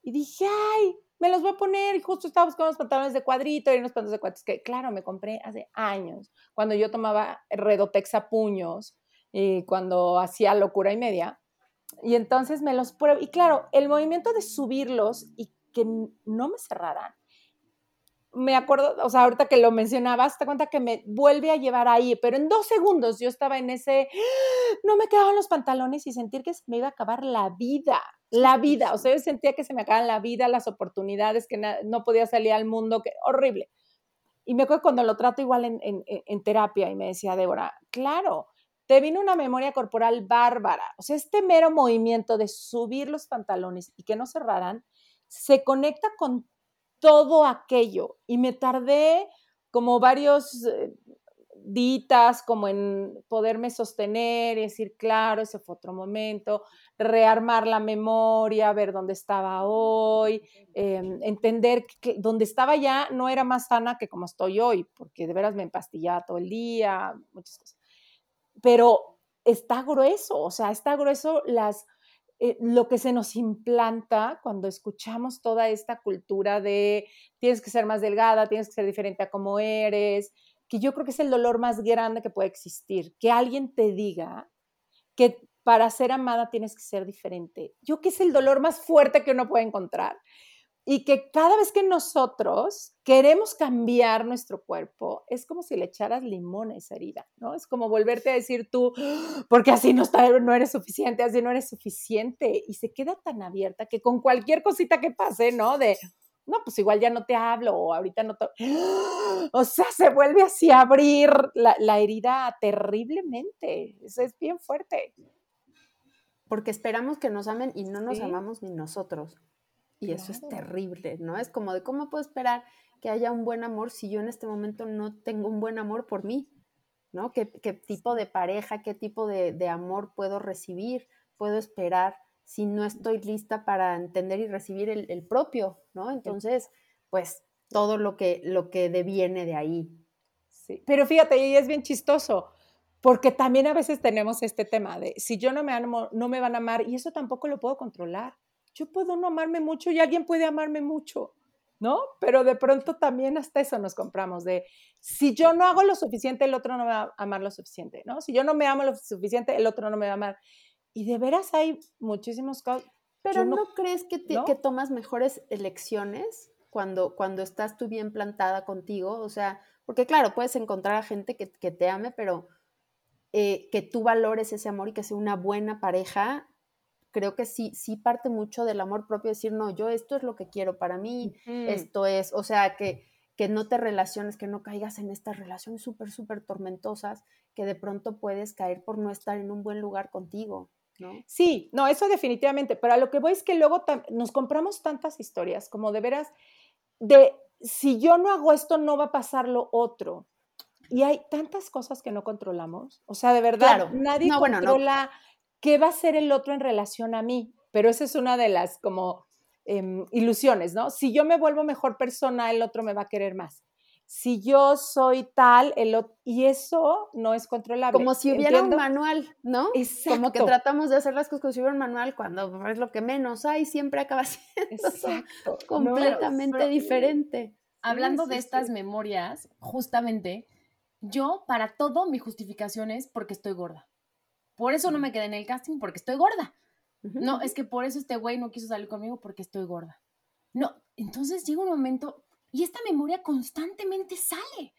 Y dije, ay, me los voy a poner. Y justo estaba buscando unos pantalones de cuadrito y unos pantalones de cuadritos que, claro, me compré hace años, cuando yo tomaba Redotex a puños y cuando hacía locura y media. Y entonces me los pruebo. Y claro, el movimiento de subirlos y que no me cerraran me acuerdo, o sea, ahorita que lo mencionabas, te cuenta que me vuelve a llevar ahí, pero en dos segundos yo estaba en ese, no me quedaban los pantalones y sentir que se me iba a acabar la vida, la vida, o sea, yo sentía que se me acababan la vida, las oportunidades, que no podía salir al mundo, que horrible. Y me acuerdo cuando lo trato igual en, en terapia y me decía, Débora, claro, te vino una memoria corporal bárbara, o sea, este mero movimiento de subir los pantalones y que no cerraran, se conecta con todo aquello y me tardé como varios eh, ditas como en poderme sostener y decir, claro, ese fue otro momento, rearmar la memoria, ver dónde estaba hoy, em, entender que donde estaba ya no era más sana que como estoy hoy, porque de veras me empastillaba todo el día, muchas cosas. Pero está grueso, o sea, está grueso las eh, lo que se nos implanta cuando escuchamos toda esta cultura de tienes que ser más delgada, tienes que ser diferente a como eres, que yo creo que es el dolor más grande que puede existir, que alguien te diga que para ser amada tienes que ser diferente. Yo creo que es el dolor más fuerte que uno puede encontrar y que cada vez que nosotros queremos cambiar nuestro cuerpo, es como si le echaras limón a esa herida, ¿no? Es como volverte a decir tú, porque así no, está, no eres suficiente, así no eres suficiente, y se queda tan abierta que con cualquier cosita que pase, ¿no? De, no, pues igual ya no te hablo, o ahorita no te... O sea, se vuelve así a abrir la, la herida terriblemente, eso es bien fuerte. Porque esperamos que nos amen y no nos amamos ni nosotros. Y eso es terrible, ¿no? Es como de cómo puedo esperar que haya un buen amor si yo en este momento no tengo un buen amor por mí, ¿no? ¿Qué, tipo de pareja, qué tipo de, amor puedo recibir, puedo esperar si no estoy lista para entender y recibir el, propio, ¿no? Entonces, pues todo lo que, lo que deviene de ahí. Sí, pero fíjate, y es bien chistoso, porque también a veces tenemos este tema de si yo no me amo, no me van a amar y eso tampoco lo puedo controlar yo puedo no amarme mucho y alguien puede amarme mucho, ¿no? Pero de pronto también hasta eso nos compramos, de si yo no hago lo suficiente, el otro no me va a amar lo suficiente, ¿no? Si yo no me amo lo suficiente, el otro no me va a amar. Y de veras hay muchísimos casos. Pero no, crees que, que tomas mejores elecciones cuando, cuando estás tú bien plantada contigo? O sea, porque claro, puedes encontrar a gente que, que te ame, pero eh, que tú valores ese amor y que sea una buena pareja, creo que sí, sí parte mucho del amor propio, decir, no, yo esto es lo que quiero para mí, esto es, o sea, que, que no te relaciones, que no caigas en estas relaciones súper, súper tormentosas, que de pronto puedes caer por no estar en un buen lugar contigo. ¿No? Sí, no, eso definitivamente, pero a lo que voy es que luego nos compramos tantas historias, como de veras, de si yo no hago esto, no va a pasar lo otro. Y hay tantas cosas que no controlamos. O sea, de verdad, nadie controla qué va a ser el otro en relación a mí. Pero esa es una de las como em, ilusiones, ¿no? Si yo me vuelvo mejor persona, el otro me va a querer más. Si yo soy tal, el otro, y eso no es controlable. Como si hubiera un manual, ¿no? Exacto. Como que tratamos de hacer las cosas como si hubiera un manual cuando es lo que menos hay, siempre acaba siendo Exacto. completamente diferente. Hablando de estas memorias, justamente, yo para todo mi justificación es porque estoy gorda. Por eso no me quedé en el casting, porque estoy gorda. No, es que por eso este güey no quiso salir conmigo porque estoy gorda. No, entonces llega un momento y esta memoria constantemente sale,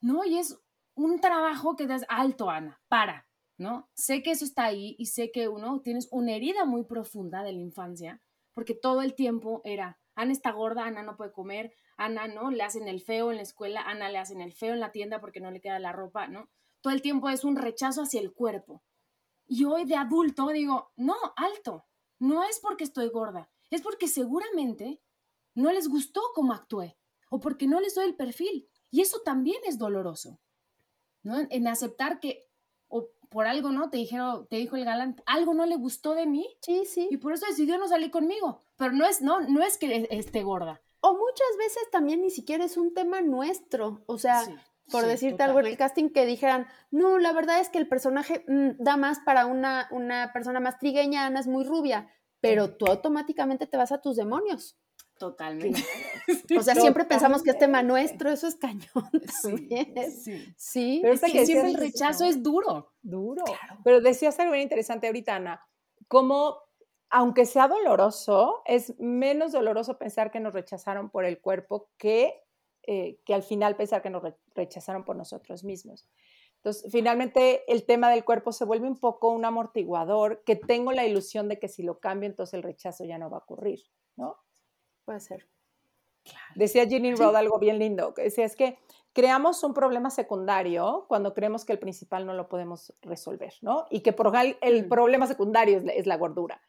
¿no? Y es un trabajo que das alto, Ana, para, ¿no? Sé que eso está ahí y sé que uno tienes una herida muy profunda de la infancia, porque todo el tiempo era, Ana está gorda, Ana no puede comer, Ana, ¿no? Le hacen el feo en la escuela, Ana le hacen el feo en la tienda porque no le queda la ropa, ¿no? Todo el tiempo es un rechazo hacia el cuerpo. Y hoy de adulto digo, no, alto, no es porque estoy gorda, es porque seguramente no les gustó cómo actué o porque no les doy el perfil. Y eso también es doloroso, ¿no? En aceptar que o por algo, ¿no? Te dijeron, te dijo el galán, algo no le gustó de mí. Sí, sí. Y por eso decidió no salir conmigo. Pero no es, no, no es que esté gorda. O muchas veces también ni siquiera es un tema nuestro. O sea, por decirte algo en el casting que dijeran, no, la verdad es que el personaje mm, da más para una, una persona más trigueña, Ana es muy rubia, pero tú automáticamente te vas a tus demonios. Totalmente. O sea, siempre pensamos que es tema nuestro, eso es cañón también. Sí, sí. Pero es que, siempre el rechazo es duro. Duro. Pero decías algo bien interesante ahorita, Ana, como aunque sea doloroso, es menos doloroso pensar que nos rechazaron por el cuerpo que, eh, que al final pensar que nos rechazaron por nosotros mismos. Entonces, finalmente el tema del cuerpo se vuelve un poco un amortiguador que tengo la ilusión de que si lo cambio, entonces el rechazo ya no va a ocurrir, ¿no? Puede ser. Decía Ginny Rod algo bien lindo, que decía, es que creamos un problema secundario cuando creemos que el principal no lo podemos resolver, ¿no? Y que por el mm. problema secundario es la, gordura.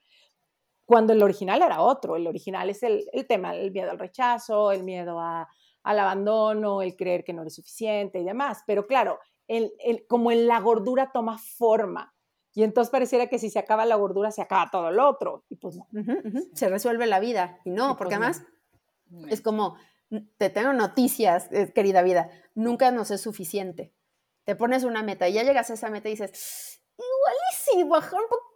Cuando el original era otro, el original es el, tema, el miedo al rechazo, el miedo al abandono, el creer que no eres suficiente y demás. Pero claro, el, como en la gordura toma forma, y entonces pareciera que si se acaba la gordura, se acaba todo lo otro. Y pues no. Se resuelve la vida. Y no, porque pues además es como, te tengo noticias, eh, querida vida, nunca nos es suficiente. Te pones una meta y ya llegas a esa meta y dices, igual y si bajar un poquito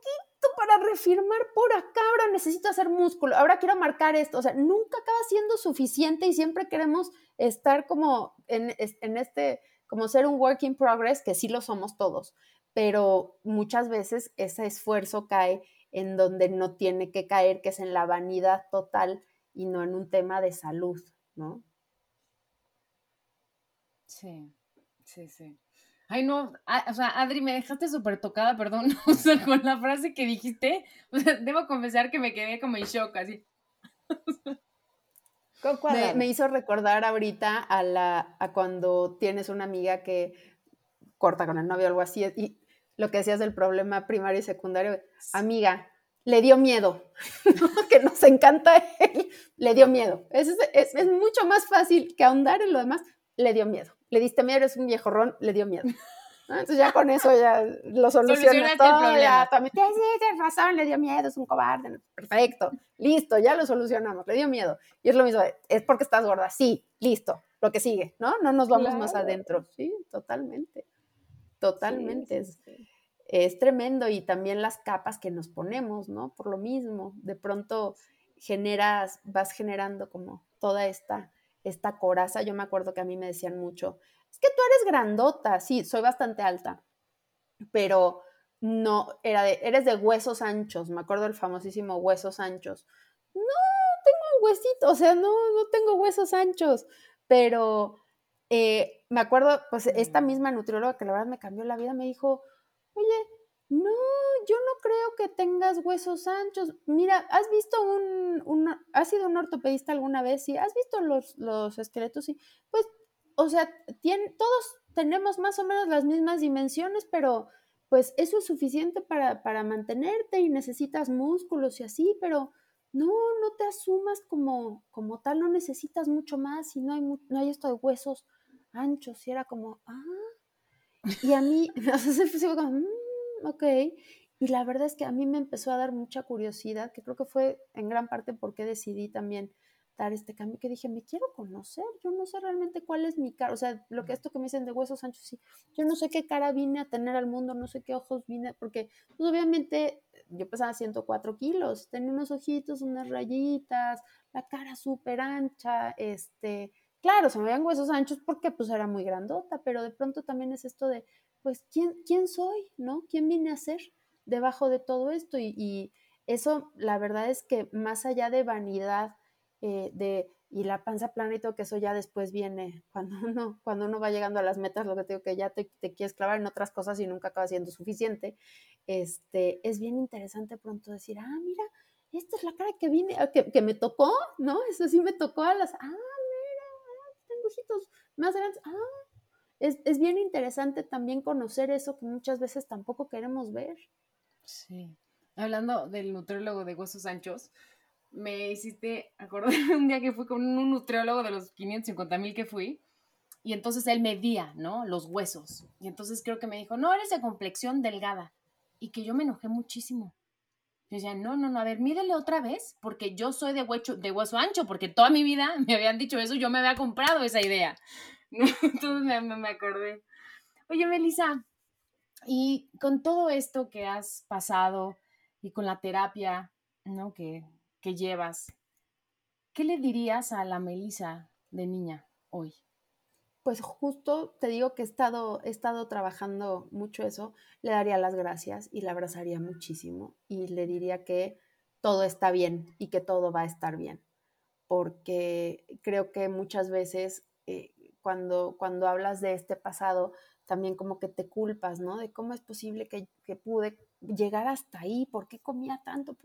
para refirmar por acá, ahora necesito hacer músculo, ahora quiero marcar esto. O sea, nunca acaba siendo suficiente y siempre queremos estar como en, en este, como ser un work in progress, que sí lo somos todos pero muchas veces ese esfuerzo cae en donde no tiene que caer, que es en la vanidad total y no en un tema de salud, ¿no? Sí, sí, sí. Ay, no, o sea, Adri, me dejaste súper tocada, perdón, o sea, con la frase que dijiste, o sea, debo confesar que me quedé como en shock, así. Me, me, hizo recordar ahorita a, la, a cuando tienes una amiga que corta con el novio o algo así, y lo que decías del problema primario y secundario, amiga, le dio miedo, que nos encanta él, le dio miedo. Es, es, mucho más fácil que ahondar en lo demás, le dio miedo. Le diste miedo, eres un viejo ron, le dio miedo. Entonces ya con eso ya lo solucionas todo, ya también, sí, tienes razón, le dio miedo, es un cobarde, perfecto, listo, ya lo solucionamos, le dio miedo. Y es lo mismo, es porque estás gorda, sí, listo, lo que sigue, ¿no? No nos vamos más adentro, sí, totalmente. Totalmente. es, tremendo y también las capas que nos ponemos, ¿no? Por lo mismo, de pronto generas, vas generando como toda esta, esta coraza. Yo me acuerdo que a mí me decían mucho, es que tú eres grandota, sí, soy bastante alta, pero no, era de, eres de huesos anchos, me acuerdo del famosísimo huesos anchos. No, tengo huesitos, o sea, no, no tengo huesos anchos, pero eh, me acuerdo, pues esta misma nutrióloga que la verdad me cambió la vida, me dijo, oye, no, yo no creo que tengas huesos anchos. Mira, ¿has visto un, un has sido un ortopedista alguna vez? Sí, ¿has visto los, los esqueletos? Sí, pues, o sea, todos tenemos más o menos las mismas dimensiones, pero pues eso es suficiente para, para mantenerte y necesitas músculos y así, pero no, no te asumas como, como tal, no necesitas mucho más y no hay, no hay esto de huesos anchos y era como, ah, y a mí, o sea, se fue como, mm, ok, y la verdad es que a mí me empezó a dar mucha curiosidad, que creo que fue en gran parte porque decidí también dar este cambio, que dije, me quiero conocer, yo no sé realmente cuál es mi cara, o sea, lo que esto que me dicen de huesos anchos, sí, yo no sé qué cara vine a tener al mundo, no sé qué ojos vine, porque pues, obviamente yo pesaba 104 kilos, tenía unos ojitos, unas rayitas, la cara súper ancha, este, claro, se me veían huesos anchos porque pues era muy grandota, pero de pronto también es esto de, pues, ¿quién, quién soy? ¿No? ¿Quién vine a ser debajo de todo esto? Y, eso, la verdad es que más allá de vanidad, eh, de, y la panza plana y todo, que eso ya después viene, cuando uno, cuando uno va llegando a las metas, lo que te digo, que ya te, te quieres clavar en otras cosas y nunca acaba siendo suficiente, este, es bien interesante pronto decir, ah, mira, esta es la cara que vine, que, que me tocó, ¿no? Eso sí me tocó a las, ah, más grandes. Ah, es, es, bien interesante también conocer eso que muchas veces tampoco queremos ver. Sí. Hablando del nutriólogo de huesos anchos, me hiciste acordarme un día que fui con un nutriólogo de los 550 mil que fui. Y entonces él medía, ¿no? Los huesos. Y entonces creo que me dijo, no, eres de complexión delgada. Y que yo me enojé muchísimo. Yo decía, no, no, no, a ver, mídele otra vez, porque yo soy de, hueso, de hueso ancho, porque toda mi vida me habían dicho eso, yo me había comprado esa idea. Entonces me, me acordé. Oye, Melissa, y con todo esto que has pasado y con la terapia, ¿no? Que, que llevas, ¿qué le dirías a la Melissa de niña hoy? pues justo te digo que he estado, he estado trabajando mucho eso, le daría las gracias y la abrazaría muchísimo y le diría que todo está bien y que todo va a estar bien, porque creo que muchas veces eh, cuando, cuando hablas de este pasado, también como que te culpas, ¿no? De cómo es posible que, que pude llegar hasta ahí, por qué comía tanto,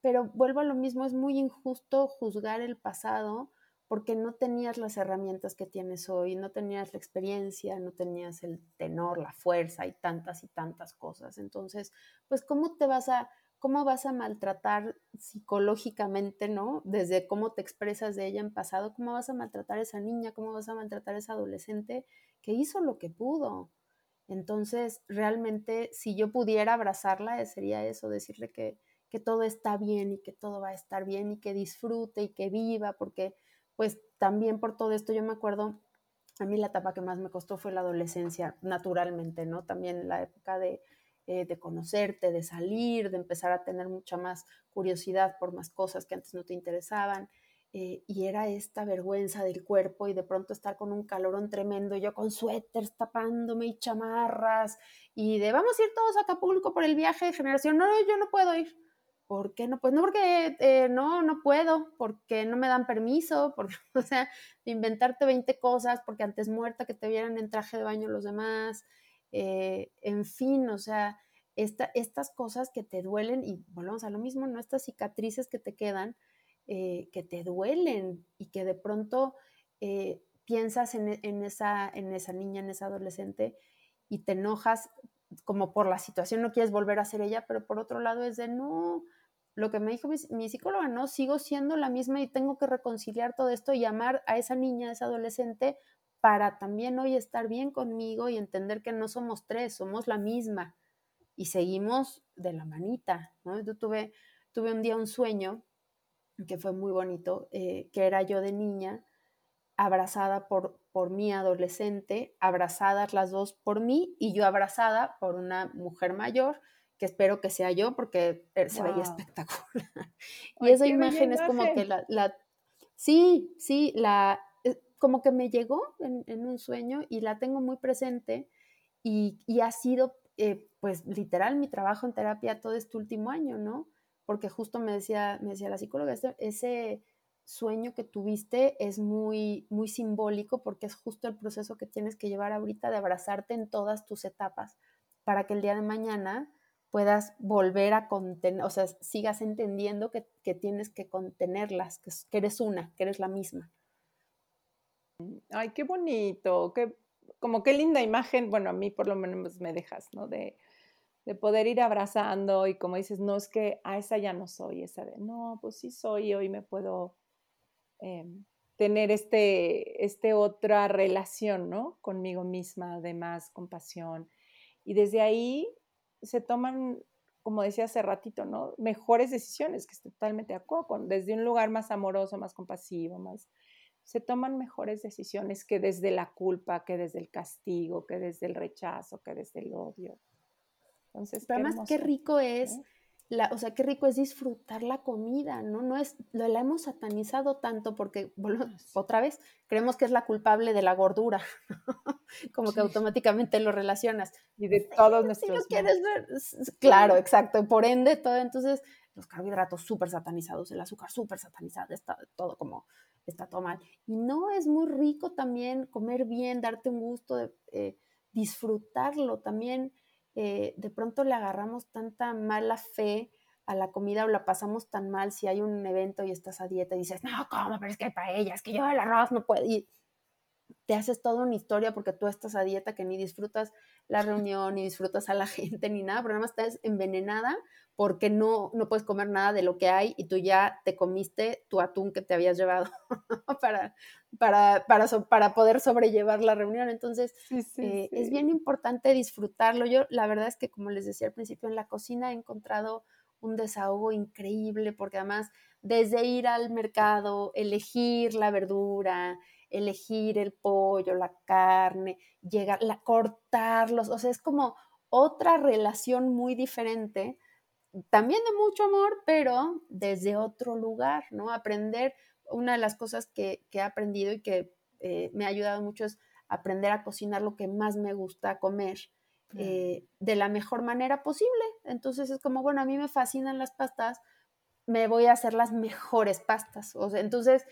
pero vuelvo a lo mismo, es muy injusto juzgar el pasado porque no tenías las herramientas que tienes hoy, no tenías la experiencia, no tenías el tenor, la fuerza y tantas y tantas cosas. Entonces, pues, ¿cómo te vas a, cómo vas a maltratar psicológicamente, ¿no? Desde cómo te expresas de ella en pasado, cómo vas a maltratar a esa niña, cómo vas a maltratar a esa adolescente que hizo lo que pudo. Entonces, realmente, si yo pudiera abrazarla, sería eso, decirle que, que todo está bien y que todo va a estar bien y que disfrute y que viva, porque pues también por todo esto yo me acuerdo, a mí la etapa que más me costó fue la adolescencia, naturalmente, ¿no? También la época de, eh, de conocerte, de salir, de empezar a tener mucha más curiosidad por más cosas que antes no te interesaban. Eh, y era esta vergüenza del cuerpo y de pronto estar con un calorón tremendo, yo con suéteres tapándome y chamarras y de vamos a ir todos a Acapulco por el viaje de generación, no, yo no puedo ir. ¿por qué no? Pues no porque eh, no, no puedo, porque no me dan permiso, porque, o sea, inventarte 20 cosas, porque antes muerta que te vieran en traje de baño los demás, eh, en fin, o sea, esta, estas cosas que te duelen, y volvemos a lo mismo, ¿no? Estas cicatrices que te quedan, eh, que te duelen y que de pronto piensas en, en, esa, en esa niña, en esa adolescente, y te enojas como por la situación, no quieres volver a ser ella, pero por otro lado es de no, lo que me dijo mi, psicóloga, no, sigo siendo la misma y tengo que reconciliar todo esto y amar a esa niña, a esa adolescente, para también hoy estar bien conmigo y entender que no somos tres, somos la misma y seguimos de la manita, ¿no? Yo tuve, tuve un día un sueño que fue muy bonito, eh, que era yo de niña, abrazada por, por mi adolescente, abrazadas las dos por mí y yo abrazada por una mujer mayor que espero que sea yo porque eh, se veía espectacular. y esa imagen es como que la, la, sí, sí, la, como que me llegó en, un sueño y la tengo muy presente y, ha sido, eh, pues, literal mi trabajo en terapia todo este último año, ¿no? Porque justo me decía, me decía la psicóloga, ese, sueño que tuviste es muy, muy simbólico porque es justo el proceso que tienes que llevar ahorita de abrazarte en todas tus etapas para que el día de mañana puedas volver a contener, o sea, sigas entendiendo que, tienes que contenerlas, que, eres una, que eres la misma. Ay, qué bonito, qué, como qué linda imagen, bueno, a mí por lo menos me dejas, ¿no? De, poder ir abrazando y como dices, no es que a esa ya no soy, esa de, no, pues sí soy, hoy me puedo em, tener este, este otra relación, ¿no? Conmigo misma, de más compasión. Y desde ahí se toman, como decía hace ratito, ¿no? Mejores decisiones, que estoy totalmente de acuerdo con, desde un lugar más amoroso, más compasivo, más... Se toman mejores decisiones que desde la culpa, que desde el castigo, que desde el rechazo, que desde el odio. Entonces, Pero además, qué rico es o sea, qué rico es disfrutar la comida, ¿no? No es, lo, la hemos satanizado tanto porque, bueno, otra vez, creemos que es la culpable de la gordura, como que automáticamente lo relacionas. Y de todos nuestros... Si quieres ver, claro, exacto, por ende, todo, entonces, los carbohidratos súper satanizados, el azúcar súper satanizado, está todo como, está todo mal. Y no es muy rico también comer bien, darte un gusto, de, eh, disfrutarlo también eh, de pronto le agarramos tanta mala fe a la comida o la pasamos tan mal si hay un evento y estás a dieta y dices, no, ¿cómo? Pero es que hay paella, es que yo el arroz no puedo. Y te haces toda una historia porque tú estás a dieta que ni disfrutas la reunión, ni disfrutas a la gente, ni nada, pero nada más estás envenenada porque no, no puedes comer nada de lo que hay y tú ya te comiste tu atún que te habías llevado para, para, para, para, poder sobrellevar la reunión. Entonces, eh, es bien importante disfrutarlo. Yo, la verdad es que, como les decía al principio, en la cocina he encontrado un desahogo increíble porque además, desde ir al mercado, elegir la verdura, elegir el pollo, la carne, llegar, la, cortarlos, o sea, es como otra relación muy diferente también de mucho amor, pero desde otro lugar, ¿no? Aprender, una de las cosas que, he aprendido y que eh, me ha ayudado mucho es aprender a cocinar lo que más me gusta comer eh, de la mejor manera posible. Entonces es como, bueno, a mí me fascinan las pastas, me voy a hacer las mejores pastas. O sea, entonces,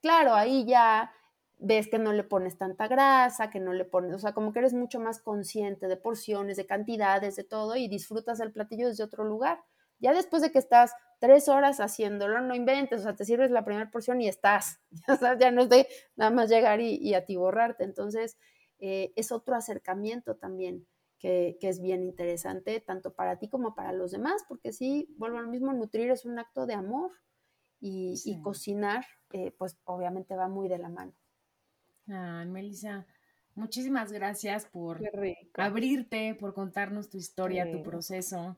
claro, ahí ya ves que no le pones tanta grasa, que no le pones, o sea, como que eres mucho más consciente de porciones, de cantidades, de todo y disfrutas el platillo desde otro lugar. Ya después de que estás tres horas haciéndolo, no inventes, o sea, te sirves la primera porción y estás, ya no es de nada más llegar y, y atiborrarte. Entonces, eh, es otro acercamiento también que, que, es bien interesante, tanto para ti como para los demás, porque sí, vuelvo a lo mismo, nutrir es un acto de amor y, y cocinar, eh, pues obviamente va muy de la mano. Ah, Melissa, muchísimas gracias por abrirte, por contarnos tu historia, tu proceso.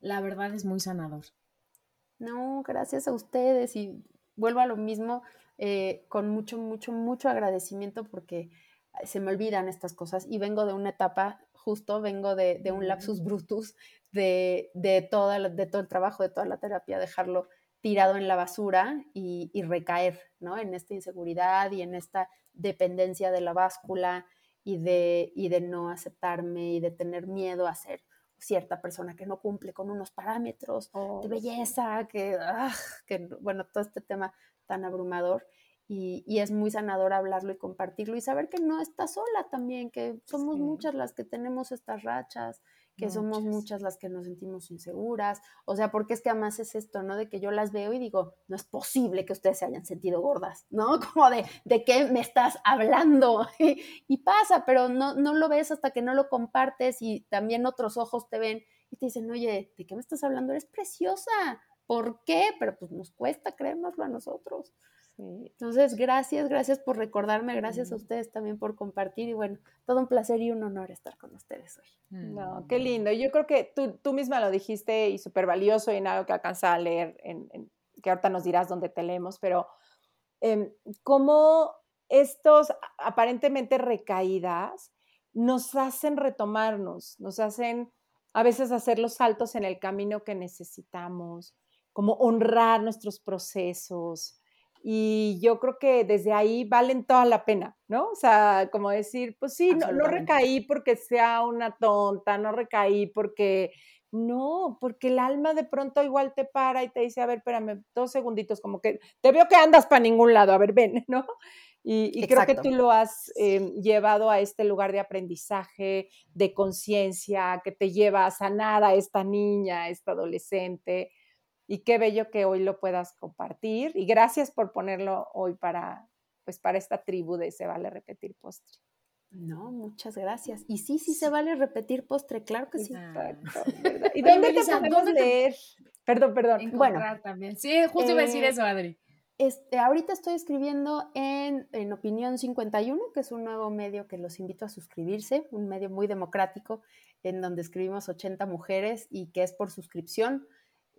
La verdad es muy sanador. No, gracias a ustedes y vuelvo a lo mismo eh, con mucho, mucho, mucho agradecimiento porque se me olvidan estas cosas y vengo de una etapa, justo vengo de, un lapsus brutus de, de, toda, de todo el trabajo, de toda la terapia, dejarlo tirado en la basura y, y recaer ¿no? en esta inseguridad y en esta dependencia de la báscula y de, y de no aceptarme y de tener miedo a ser cierta persona que no cumple con unos parámetros de oh, belleza, que, ah, que, bueno, todo este tema tan abrumador. Y, y, es muy sanador hablarlo y compartirlo y saber que no está sola también, que somos muchas las que tenemos estas rachas, que somos muchas las que nos sentimos inseguras, o sea, porque es que además es esto, ¿no? De que yo las veo y digo, no es posible que ustedes se hayan sentido gordas, ¿no? Como de, ¿de qué me estás hablando? y pasa, pero no, no lo ves hasta que no lo compartes y también otros ojos te ven y te dicen, oye, ¿de qué me estás hablando? Eres preciosa, ¿por qué? Pero pues nos cuesta creérnoslo a nosotros. Entonces, gracias, gracias por recordarme, gracias a ustedes también por compartir y bueno, todo un placer y un honor estar con ustedes hoy. No, qué lindo. Yo creo que tú, tú misma lo dijiste y súper valioso y en algo que alcanza a leer, en, que ahorita nos dirás dónde te leemos, pero eh, cómo estos aparentemente recaídas nos hacen retomarnos, nos hacen a veces hacer los saltos en el camino que necesitamos, como honrar nuestros procesos, y yo creo que desde ahí valen toda la pena, ¿no? O sea, como decir, pues sí, no, no, recaí porque sea una tonta, no recaí porque, no, porque el alma de pronto igual te para y te dice, a ver, espérame, dos segunditos, como que te veo que andas para ningún lado, a ver, ven, ¿no? Y, creo que tú lo has em, llevado a este lugar de aprendizaje, de conciencia, que te lleva a sanar a esta niña, a esta adolescente y qué bello que hoy lo puedas compartir y gracias por ponerlo hoy para pues para esta tribu de se vale repetir postre. No, muchas gracias. Y sí, sí se vale repetir postre, claro que sí. ¿Y dónde te podemos leer? Perdón, perdón. bueno, también. Sí, justo iba a decir eh, eso, Adri. Este, ahorita estoy escribiendo en, en, Opinión 51, que es un nuevo medio que los invito a suscribirse, un medio muy democrático en donde escribimos 80 mujeres y que es por suscripción.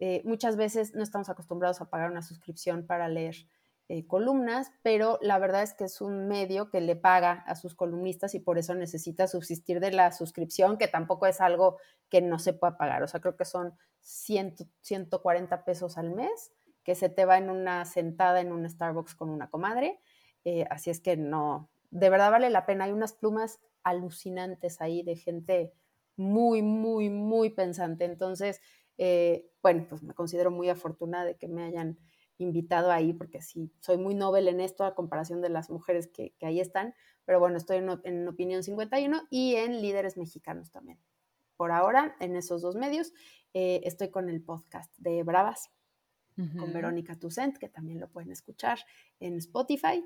Eh, muchas veces no estamos acostumbrados a pagar una suscripción para leer eh, columnas, pero la verdad es que es un medio que le paga a sus columnistas y por eso necesita subsistir de la suscripción, que tampoco es algo que no se pueda pagar. O sea, creo que son 100, 140 pesos al mes, que se te va en una sentada en un Starbucks con una comadre. Eh, así es que no, de verdad vale la pena. Hay unas plumas alucinantes ahí de gente muy, muy, muy pensante. Entonces, eh, bueno, pues me considero muy afortunada de que me hayan invitado ahí, porque sí, soy muy novel en esto a comparación de las mujeres que, ahí están, pero bueno, estoy en, Opinión 51 y en Líderes Mexicanos también. Por ahora, en esos dos medios, eh, estoy con el podcast de Bravas, con Verónica Tucent, que también lo pueden escuchar en Spotify.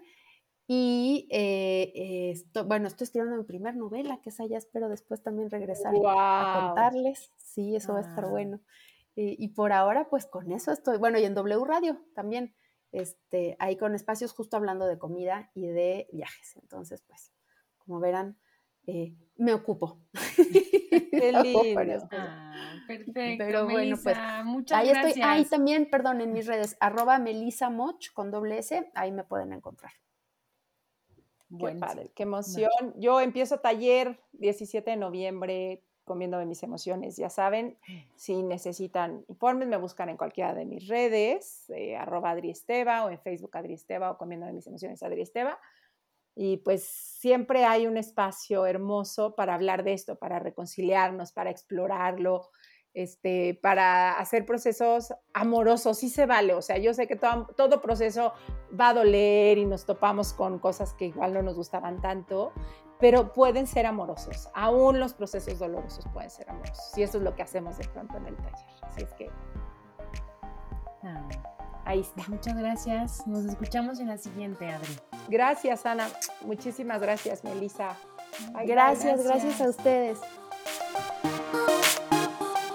Y eh, bueno, estoy escribiendo mi primer novela, que esa ya espero después también regresar a contarles. Sí, eso va a estar bueno. y por ahora, pues con eso estoy. Bueno, y en W Radio también, este, ahí con espacios justo hablando de comida y de viajes. Entonces, pues, como verán, eh, me ocupo. Qué lindo. Ah, perfecto. Pero bueno, pues muchas ahí gracias. estoy, ahí también, perdón, en mis redes, arroba Melissa Moch con doble S, ahí me pueden encontrar. Qué padre, qué emoción. Yo empiezo taller 17 de noviembre comiéndome mis emociones. Ya saben, si necesitan informes, me buscan en cualquiera de mis redes, eh, arroba Adriesteva o en Facebook Adriesteva o comiéndome mis emociones Adriesteva. Y pues siempre hay un espacio hermoso para hablar de esto, para reconciliarnos, para explorarlo, este, para hacer procesos amorosos, sí se vale, o sea, yo sé que todo, todo, proceso va a doler y nos topamos con cosas que igual no nos gustaban tanto, pero pueden ser amorosos, aún los procesos dolorosos pueden ser amorosos, y eso es lo que hacemos de pronto en el taller, así es que... Ah, ahí está. Muchas gracias, nos escuchamos en la siguiente, Adri. Gracias, Ana, muchísimas gracias, Melissa. gracias, gracias a ustedes.